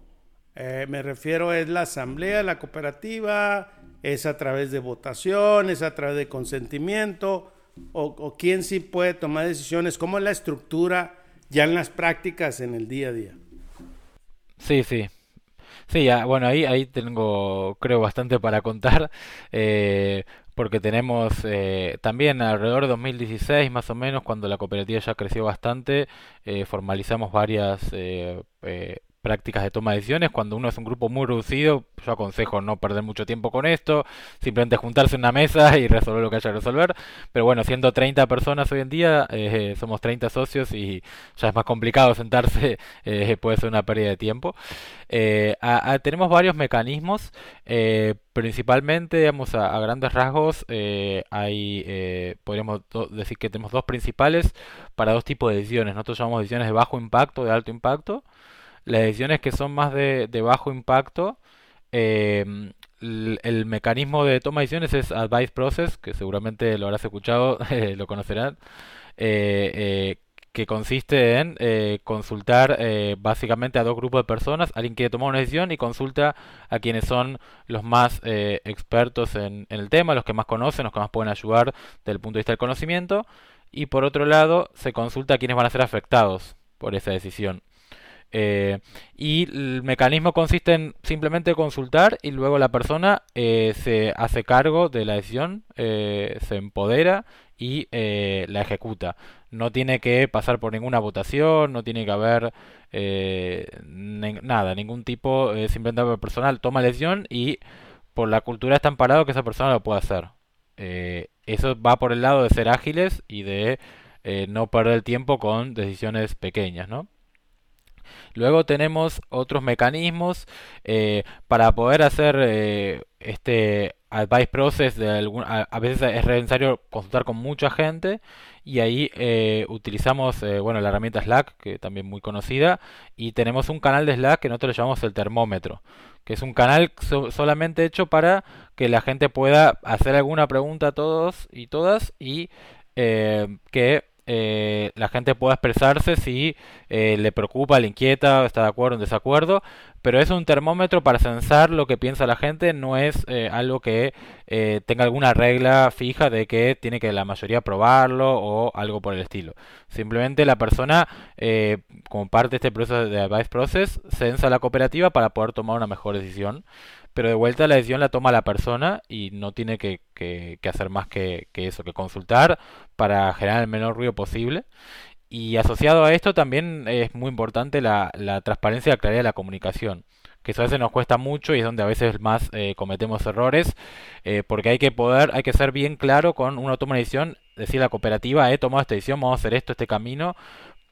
Eh, me refiero, ¿es la asamblea, la cooperativa, es a través de votación, es a través de consentimiento, o, quién sí puede tomar decisiones, cómo es la estructura ya en las prácticas en el día a día. Sí, sí. Sí, bueno, ahí, ahí tengo, creo, bastante para contar, eh, porque tenemos eh, también alrededor de 2016, más o menos, cuando la cooperativa ya creció bastante, eh, formalizamos varias prácticas de toma de decisiones. Cuando uno es un grupo muy reducido, yo aconsejo no perder mucho tiempo con esto, simplemente juntarse en una mesa y resolver lo que haya que resolver. Pero bueno, siendo 30 personas hoy en día, eh, somos 30 socios y ya es más complicado sentarse, eh, puede ser una pérdida de tiempo. Eh, tenemos varios mecanismos, principalmente, digamos, a, grandes rasgos, hay, podríamos decir que tenemos dos principales para dos tipos de decisiones. Nosotros llamamos decisiones de bajo impacto, de alto impacto. Las decisiones que son más de, bajo impacto, em, el, mecanismo de toma de decisiones es Advice Process, que seguramente lo habrás escuchado, lo conocerán, eh, eh, que consiste en eh, consultar básicamente a dos grupos de personas. Alguien quiere tomar una decisión y consulta a quienes son los más expertos en, en el tema, los que más conocen, los que más pueden ayudar desde el punto de vista del conocimiento. Y por otro lado, se consulta a quienes van a ser afectados por esa decisión. Eh, y el mecanismo consiste en simplemente consultar y luego la persona eh, se hace cargo de la decisión, eh, se empodera y la ejecuta. No tiene que pasar por ninguna votación, no tiene que haber nada, ningún tipo, simplemente personal toma la decisión y por la cultura está amparado que esa persona lo pueda hacer. eso va por el lado de ser ágiles y de no perder el tiempo con decisiones pequeñas, ¿no? Luego tenemos otros mecanismos eh, para poder hacer eh, este advice process de a, veces es necesario consultar con mucha gente y ahí eh, utilizamos bueno la herramienta Slack que también muy conocida y tenemos un canal de Slack que nosotros le llamamos el termómetro que es un canal solamente hecho para que la gente pueda hacer alguna pregunta a todos y todas y que eh, la gente pueda expresarse si eh, le preocupa, le inquieta, está de acuerdo o en desacuerdo, pero es un termómetro para censar lo que piensa la gente, no es eh, algo que tenga alguna regla fija de que tiene que la mayoría aprobarlo o algo por el estilo. Simplemente la persona, como parte de este proceso de advice process, censa la cooperativa para poder tomar una mejor decisión pero de vuelta la decisión la toma la persona y no tiene que, hacer más que, eso, que consultar para generar el menor ruido posible. Y asociado a esto también es muy importante la, transparencia y la claridad de la comunicación que eso a veces nos cuesta mucho y es donde a veces más eh, cometemos errores, eh, porque hay que poder, hay que ser bien claro con una toma de decisión, decir la cooperativa, he tomado esta decisión, vamos a hacer esto, este camino,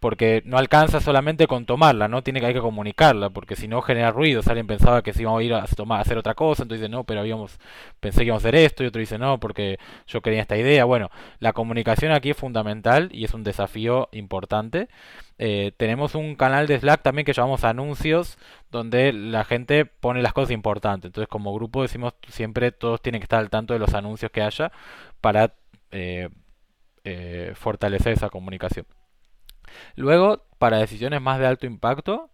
porque no alcanza solamente con tomarla, ¿no? Tiene que hay que comunicarla, porque si no genera ruido, alguien pensaba que si íbamos a ir a tomar a hacer otra cosa, entonces dice, "No, pero habíamos pensé que íbamos a hacer esto", y otro dice, "No, porque yo quería esta idea." Bueno, la comunicación aquí es fundamental y es un desafío importante. Eh, tenemos un canal de Slack también que llamamos anuncios, donde la gente pone las cosas importantes. Entonces, como grupo decimos siempre todos tienen que estar al tanto de los anuncios que haya para eh, eh, fortalecer esa comunicación. Luego, para decisiones más de alto impacto,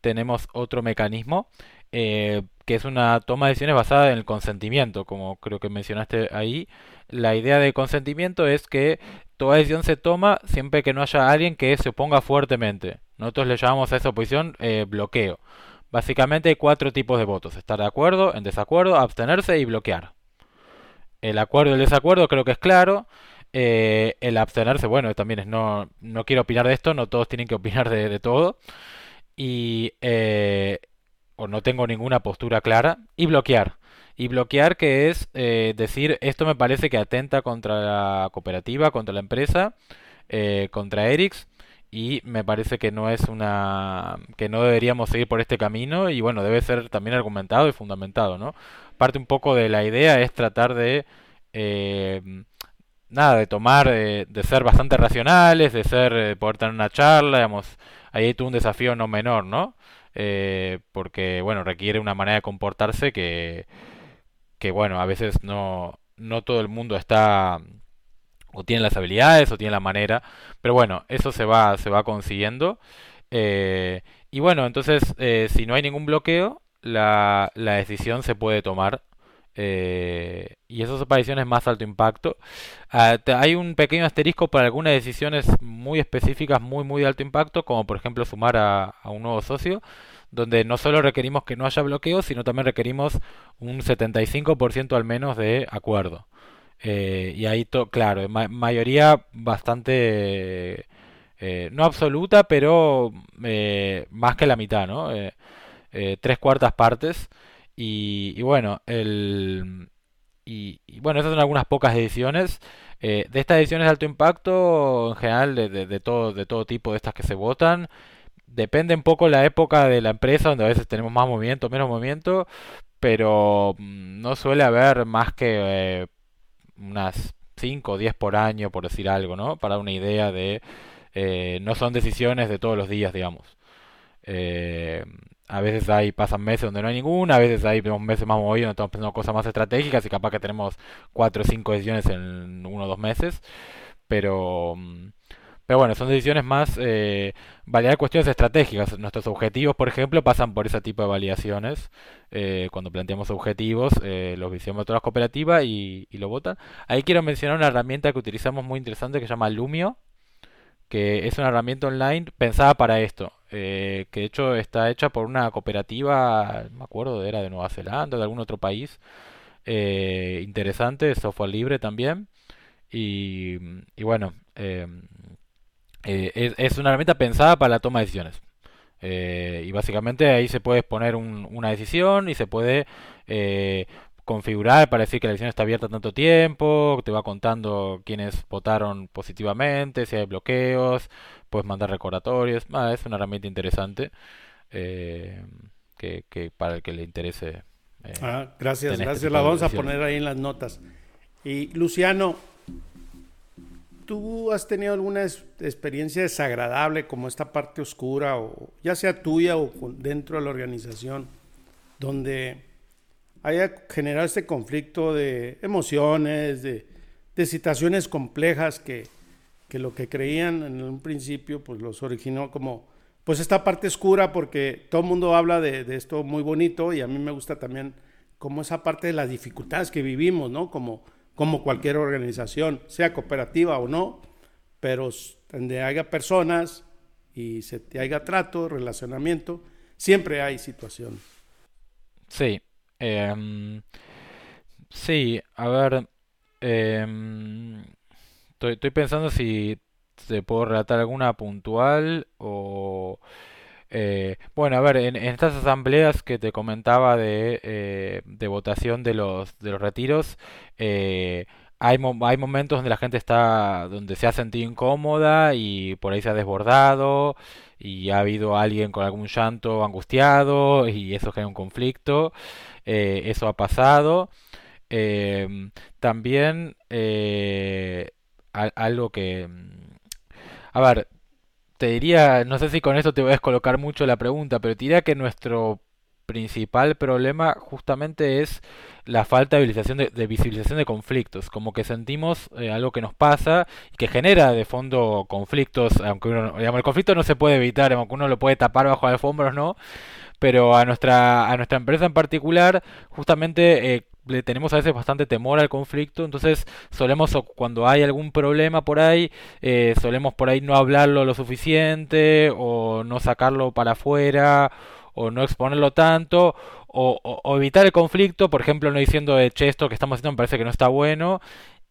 tenemos otro mecanismo eh, que es una toma de decisiones basada en el consentimiento, como creo que mencionaste ahí. La idea de consentimiento es que toda decisión se toma siempre que no haya alguien que se oponga fuertemente. Nosotros le llamamos a esa oposición eh, bloqueo. Básicamente hay cuatro tipos de votos. Estar de acuerdo, en desacuerdo, abstenerse y bloquear. El acuerdo y el desacuerdo creo que es claro. Eh, el abstenerse, bueno, también es no, no quiero opinar de esto, no todos tienen que opinar de, todo. Y, eh, o no tengo ninguna postura clara. Y bloquear. Y bloquear que es eh, decir, esto me parece que atenta contra la cooperativa, contra la empresa, contra Erics. Y me parece que no es una. que no deberíamos seguir por este camino. Y bueno, debe ser también argumentado y fundamentado, ¿no? Parte un poco de la idea es tratar de nada, de tomar, de, ser bastante racionales, de ser, de poder tener una charla, digamos, ahí tuvo un desafío no menor, ¿no? Eh, porque, bueno, requiere una manera de comportarse que, que, bueno, a veces no, no todo el mundo está o tiene las habilidades o tiene la manera, pero bueno, eso se va, se va consiguiendo. Eh, y bueno, entonces, eh, si no hay ningún bloqueo, la, la decisión se puede tomar eh, y esas apariciones más alto impacto. Ah, hay un pequeño asterisco para algunas decisiones muy específicas, muy muy de alto impacto, como por ejemplo sumar a, un nuevo socio, donde no solo requerimos que no haya bloqueo, sino también requerimos un 75% al menos de acuerdo. Eh, y ahí, claro, mayoría bastante, eh, no absoluta, pero más que la mitad, ¿no? tres cuartas partes. Y, bueno, el, y, bueno, esas son algunas pocas ediciones. Eh, de estas ediciones de alto impacto, en general, de, de, todo, de todo tipo de estas que se votan, depende un poco la época de la empresa, donde a veces tenemos más movimiento, menos movimiento, pero mm, no suele haber más que eh, unas 5 o 10 por año, por decir algo, ¿no? Para una idea de... Eh, no son decisiones de todos los días, digamos. A veces hay, pasan meses donde no hay ninguna, a veces hay meses más movidos donde estamos pensando cosas más estratégicas y capaz que tenemos cuatro o cinco decisiones en uno o dos meses. Pero, mm, pero bueno, son decisiones más eh, validar cuestiones estratégicas. Nuestros objetivos, por ejemplo, pasan por ese tipo de validaciones. Eh, cuando planteamos objetivos, eh, los visitamos todas las cooperativas y, y lo votan. Ahí quiero mencionar una herramienta que utilizamos muy interesante que se llama Lumio, que es una herramienta online pensada para esto. Eh, que de hecho está hecha por una cooperativa, me acuerdo, era de Nueva Zelanda, de algún otro país, eh, interesante, software libre también. Y, y bueno, eh, es, es, una herramienta pensada para la toma de decisiones. y básicamente ahí se puede poner una decisión y se puede configurar para decir que la elección está abierta tanto tiempo, te va contando quiénes votaron positivamente, si hay bloqueos, puedes mandar recordatorios. Ah, es una herramienta interesante eh, que, para el que le interese. Eh, ah, gracias, este gracias. la vamos a poner ahí en las notas. Y Luciano, ¿tú has tenido alguna experiencia desagradable como esta parte oscura, o ya sea tuya o dentro de la organización, donde haya generado este conflicto de emociones, de, de situaciones complejas que, que lo que creían en un principio, pues los originó como, pues esta parte oscura, porque todo el mundo habla de, de, esto muy bonito y a mí me gusta también como esa parte de las dificultades que vivimos, ¿no? Como, como cualquier organización, sea cooperativa o no, pero donde haya personas y se haya trato, relacionamiento, siempre hay situaciones. Sí. Em, sí, a ver. Eh, Estoy, pensando si se puedo relatar alguna puntual o... Eh, bueno, a ver, en, estas asambleas que te comentaba de, eh, de votación de los, de los retiros, eh, hay, hay momentos donde la gente está, donde se ha sentido incómoda y por ahí se ha desbordado y ha habido alguien con algún llanto angustiado y eso genera un conflicto. Eh, eso ha pasado. Em, también eh, algo que... Mm, a ver, te diría, no sé si con eso te voy a descolocar mucho la pregunta, pero te diría que nuestro principal problema justamente es la falta de visibilización de, conflictos, como que sentimos eh, algo que nos pasa y que genera de fondo conflictos, aunque uno, digamos, el conflicto no se puede evitar, aunque uno lo puede tapar bajo alfombras, ¿no? Pero a nuestra, a nuestra empresa en particular, justamente eh, le tenemos a veces bastante temor al conflicto, entonces solemos, cuando hay algún problema por ahí, eh, solemos por ahí no hablarlo lo suficiente o no sacarlo para afuera o no exponerlo tanto, o, evitar el conflicto, por ejemplo, no diciendo, de, che, esto que estamos haciendo me parece que no está bueno,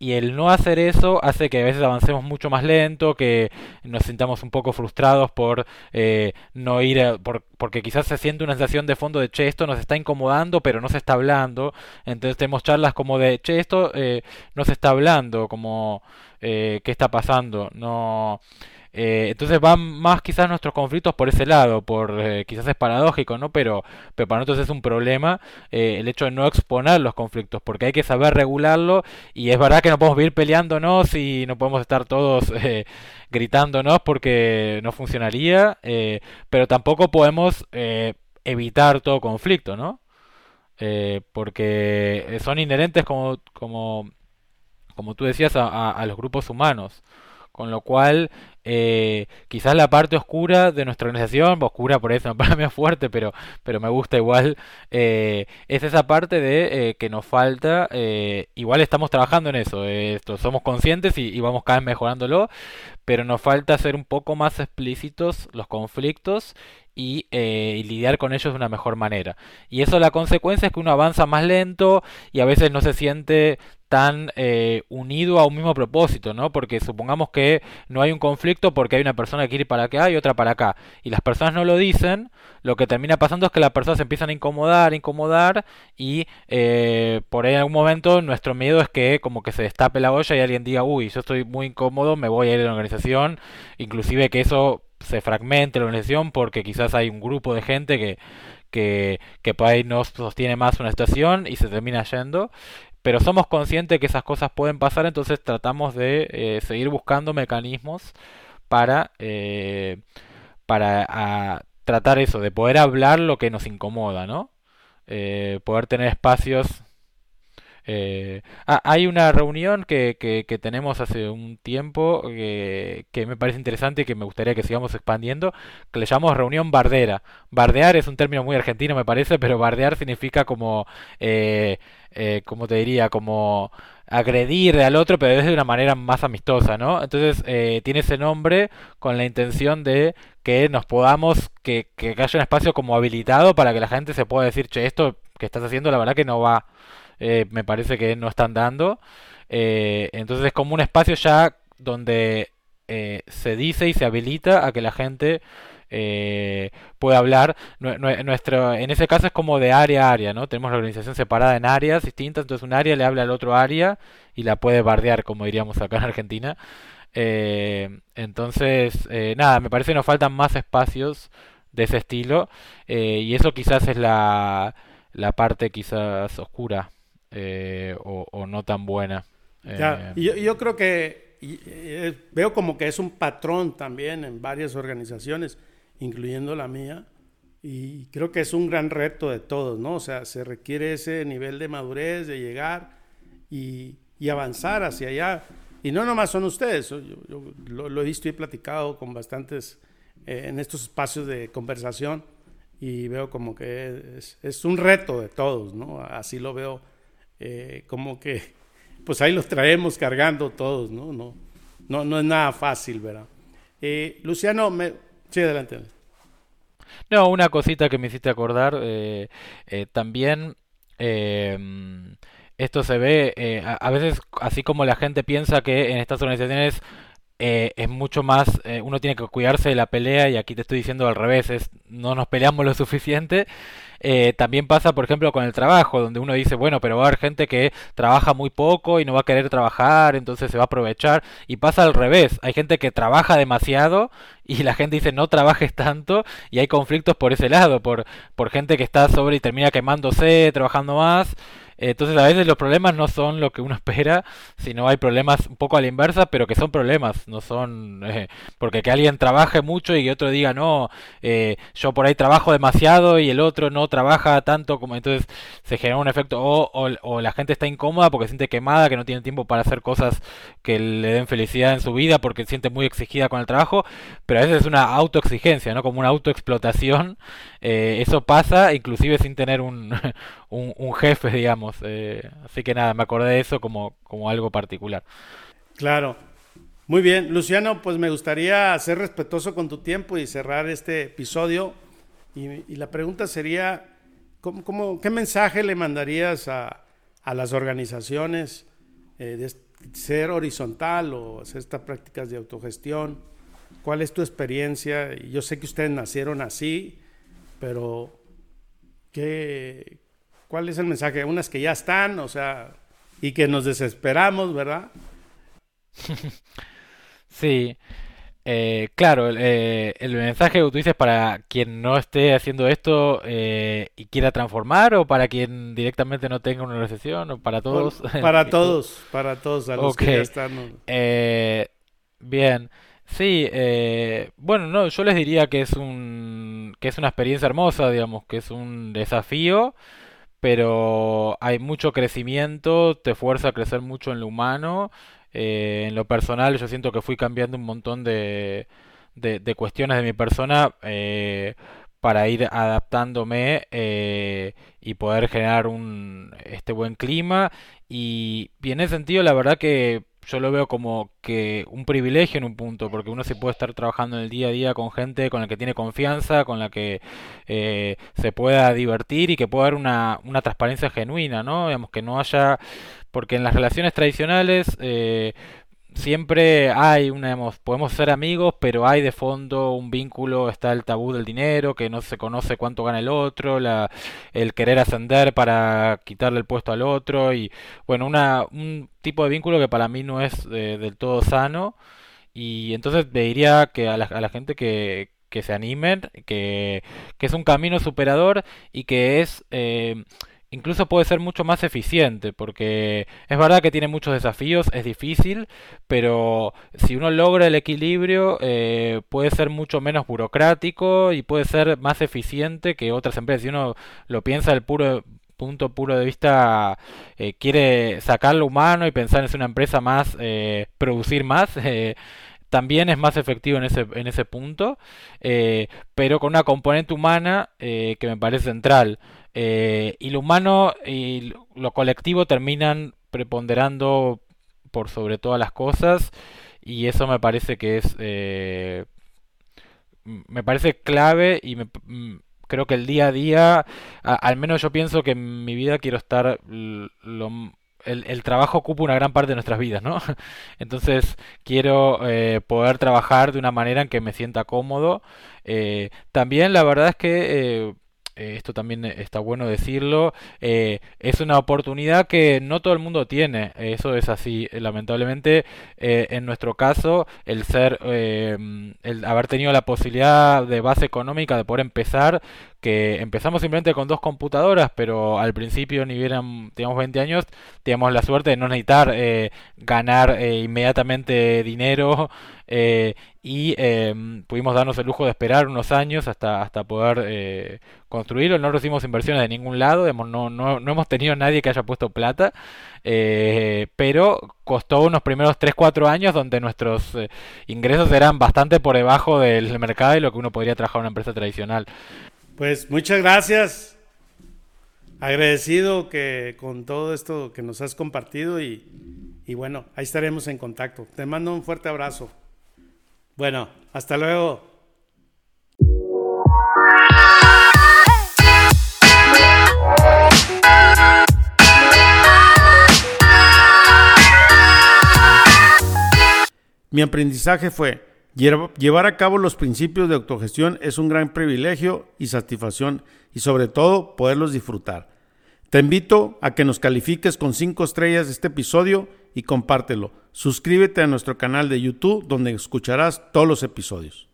y el no hacer eso hace que a veces avancemos mucho más lento, que nos sintamos un poco frustrados por eh, no ir, por, porque quizás se siente una sensación de fondo de, che, esto nos está incomodando, pero no se está hablando. Entonces tenemos charlas como de, che, esto eh, no se está hablando, como, eh, ¿qué está pasando? No... Eh, entonces van más quizás nuestros conflictos por ese lado, por eh, quizás es paradójico, ¿no? Pero, para nosotros es un problema eh, el hecho de no exponer los conflictos, porque hay que saber regularlo y es verdad que no podemos vivir peleándonos y no podemos estar todos gritándonos porque no funcionaría, pero tampoco podemos evitar todo conflicto, ¿no? porque son inherentes como, como, como tú decías a los grupos humanos. Con lo cual, eh, quizás la parte oscura de nuestra organización, oscura por eso para mí es fuerte, pero, pero me gusta igual, eh, es esa parte de eh, que nos falta, igual estamos trabajando en eso, esto, somos conscientes y, y, vamos cada vez mejorándolo, pero nos falta ser un poco más explícitos los conflictos eh, y, lidiar con ellos de una mejor manera. Y eso la consecuencia es que uno avanza más lento y a veces no se siente tan eh, unido a un mismo propósito, ¿no? Porque supongamos que no hay un conflicto porque hay una persona que quiere ir para acá y otra para acá. Y las personas no lo dicen, lo que termina pasando es que las personas se empiezan a incomodar, incomodar y eh, por ahí en algún momento nuestro miedo es que como que se destape la olla y alguien diga, uy, yo estoy muy incómodo, me voy a ir de la organización, inclusive que eso se fragmente la organización porque quizás hay un grupo de gente que, que, que por ahí no sostiene más una situación y se termina yendo. Pero somos conscientes que esas cosas pueden pasar, entonces tratamos de eh, seguir buscando mecanismos para, eh, para tratar eso, de poder hablar lo que nos incomoda, ¿no? Eh, poder tener espacios eh, ah, hay una reunión que, que, tenemos hace un tiempo que, que, me parece interesante y que me gustaría que sigamos expandiendo, que le llamamos reunión bardera. Bardear es un término muy argentino, me parece, pero bardear significa como, eh, eh, como te diría, como agredir al otro, pero de una manera más amistosa, ¿no? Entonces eh, tiene ese nombre con la intención de que nos podamos, que, que haya un espacio como habilitado para que la gente se pueda decir, che, esto que estás haciendo la verdad que no va. Eh, me parece que no están dando. Eh, entonces es como un espacio ya donde eh, se dice y se habilita a que la gente pueda hablar. Nuestro, en ese caso es como de área a área, ¿no? Tenemos la organización separada en áreas distintas, entonces un área le habla al otro área y la puede bardear, como diríamos acá en Argentina. entonces, nada, me parece que nos faltan más espacios de ese estilo y eso quizás es la, la parte quizás oscura eh, o, no tan buena. Eh, yo, yo, creo que eh, veo como que es un patrón también en varias organizaciones, incluyendo la mía, y creo que es un gran reto de todos, ¿no? O sea, se requiere ese nivel de madurez, de llegar y, y avanzar hacia allá. Y no nomás son ustedes, yo, lo, he visto y he platicado con bastantes en estos espacios de conversación y veo como que es, es, un reto de todos, ¿no? Así lo veo eh, como que, pues ahí los traemos cargando todos, ¿no? No, no, no es nada fácil, ¿verdad? Eh, Luciano, me... sí, adelante. No, una cosita que me hiciste acordar, eh, también esto se ve, a, veces así como la gente piensa que en estas organizaciones eh, es mucho más, eh, uno tiene que cuidarse de la pelea y aquí te estoy diciendo al revés, es, no nos peleamos lo suficiente. Eh, también pasa, por ejemplo, con el trabajo, donde uno dice, bueno, pero va a haber gente que trabaja muy poco y no va a querer trabajar, entonces se va a aprovechar. Y pasa al revés, hay gente que trabaja demasiado y la gente dice no trabajes tanto y hay conflictos por ese lado, por, por gente que está sobre y termina quemándose, trabajando más. Entonces a veces los problemas no son lo que uno espera, sino hay problemas un poco a la inversa, pero que son problemas, no son eh, porque que alguien trabaje mucho y otro diga no, eh, yo por ahí trabajo demasiado y el otro no trabaja tanto como entonces se genera un efecto o, o, la gente está incómoda porque siente quemada, que no tiene tiempo para hacer cosas que le den felicidad en su vida porque siente muy exigida con el trabajo, pero a veces es una autoexigencia, ¿no? Como una autoexplotación. Eh, eso pasa inclusive sin tener un, un, un jefe, digamos. Eh, así que nada, me acordé de eso como, como algo particular. Claro. Muy bien, Luciano, pues me gustaría ser respetuoso con tu tiempo y cerrar este episodio. Y, la pregunta sería, ¿cómo, qué mensaje le mandarías a, a las organizaciones eh, de ser horizontal o hacer estas prácticas de autogestión? ¿Cuál es tu experiencia? Yo sé que ustedes nacieron así, pero ¿qué, ¿Cuál es el mensaje? Unas que ya están, o sea, y que nos desesperamos, ¿verdad? sí. Eh, claro, eh, el mensaje que tú dices para quien no esté haciendo esto eh, y quiera transformar o para quien directamente no tenga una recesión o para todos. para todos, para todos a los que ya están. bien. Sí, bueno, no, yo les diría que es un que es una experiencia hermosa, digamos, que es un desafío pero hay mucho crecimiento, te fuerza a crecer mucho en lo humano. Eh, en lo personal yo siento que fui cambiando un montón de, de, cuestiones de mi persona eh, para ir adaptándome eh, y poder generar un este buen clima y, y en ese sentido la verdad que yo lo veo como que un privilegio en un punto, porque uno se puede estar trabajando en el día a día con gente con la que tiene confianza, con la que eh, se pueda divertir y que pueda haber una, una transparencia genuina, ¿no? Digamos, que no haya, porque en las relaciones tradicionales eh, siempre hay una, podemos ser amigos, pero hay de fondo un vínculo, está el tabú del dinero, que no se conoce cuánto gana el otro, la, el querer ascender para quitarle el puesto al otro y bueno, una, un tipo de vínculo que para mí no es eh, del todo sano y entonces le diría que a la, gente que, que se animen, que, que es un camino superador y que es... Eh, incluso puede ser mucho más eficiente, porque es verdad que tiene muchos desafíos, es difícil, pero si uno logra el equilibrio, eh, puede ser mucho menos burocrático y puede ser más eficiente que otras empresas. Si uno lo piensa del puro punto puro de vista eh, quiere sacar lo humano y pensar en ser una empresa más eh, producir más también es más efectivo en ese, en ese punto, pero con una componente humana que me parece central. Eh, y lo humano y lo colectivo terminan preponderando por sobre todas las cosas y eso me parece que es eh, me parece clave y mm, creo que el día a día al menos yo pienso que en mi vida quiero estar el, trabajo ocupa una gran parte de nuestras vidas, ¿no? Entonces quiero eh, poder trabajar de una manera en que me sienta cómodo. también la verdad es que eh, esto también está bueno decirlo, eh, es una oportunidad que no todo el mundo tiene, eso es así, lamentablemente eh, en nuestro caso el ser, el haber tenido la posibilidad de base económica de poder empezar que empezamos simplemente con dos computadoras, pero al principio ni bien teníamos 20 años, teníamos la suerte de no necesitar eh, ganar eh, inmediatamente dinero eh, y em, pudimos darnos el lujo de esperar unos años hasta, hasta poder construirlo. No recibimos inversiones de ningún lado, no, no, no hemos tenido nadie que haya puesto plata, pero costó unos primeros 3-4 años donde nuestros ingresos eran bastante por debajo del mercado y lo que uno podría trabajar en una empresa tradicional. Pues muchas gracias. Agradecido que con todo esto que nos has compartido y, y bueno, ahí estaremos en contacto. Te mando un fuerte abrazo. Bueno, hasta luego. Mi aprendizaje fue, llevar a cabo los principios de autogestión es un gran privilegio y satisfacción y sobre todo poderlos disfrutar. Te invito a que nos califiques con 5 estrellas este episodio y compártelo. Suscríbete a nuestro canal de YouTube donde escucharás todos los episodios.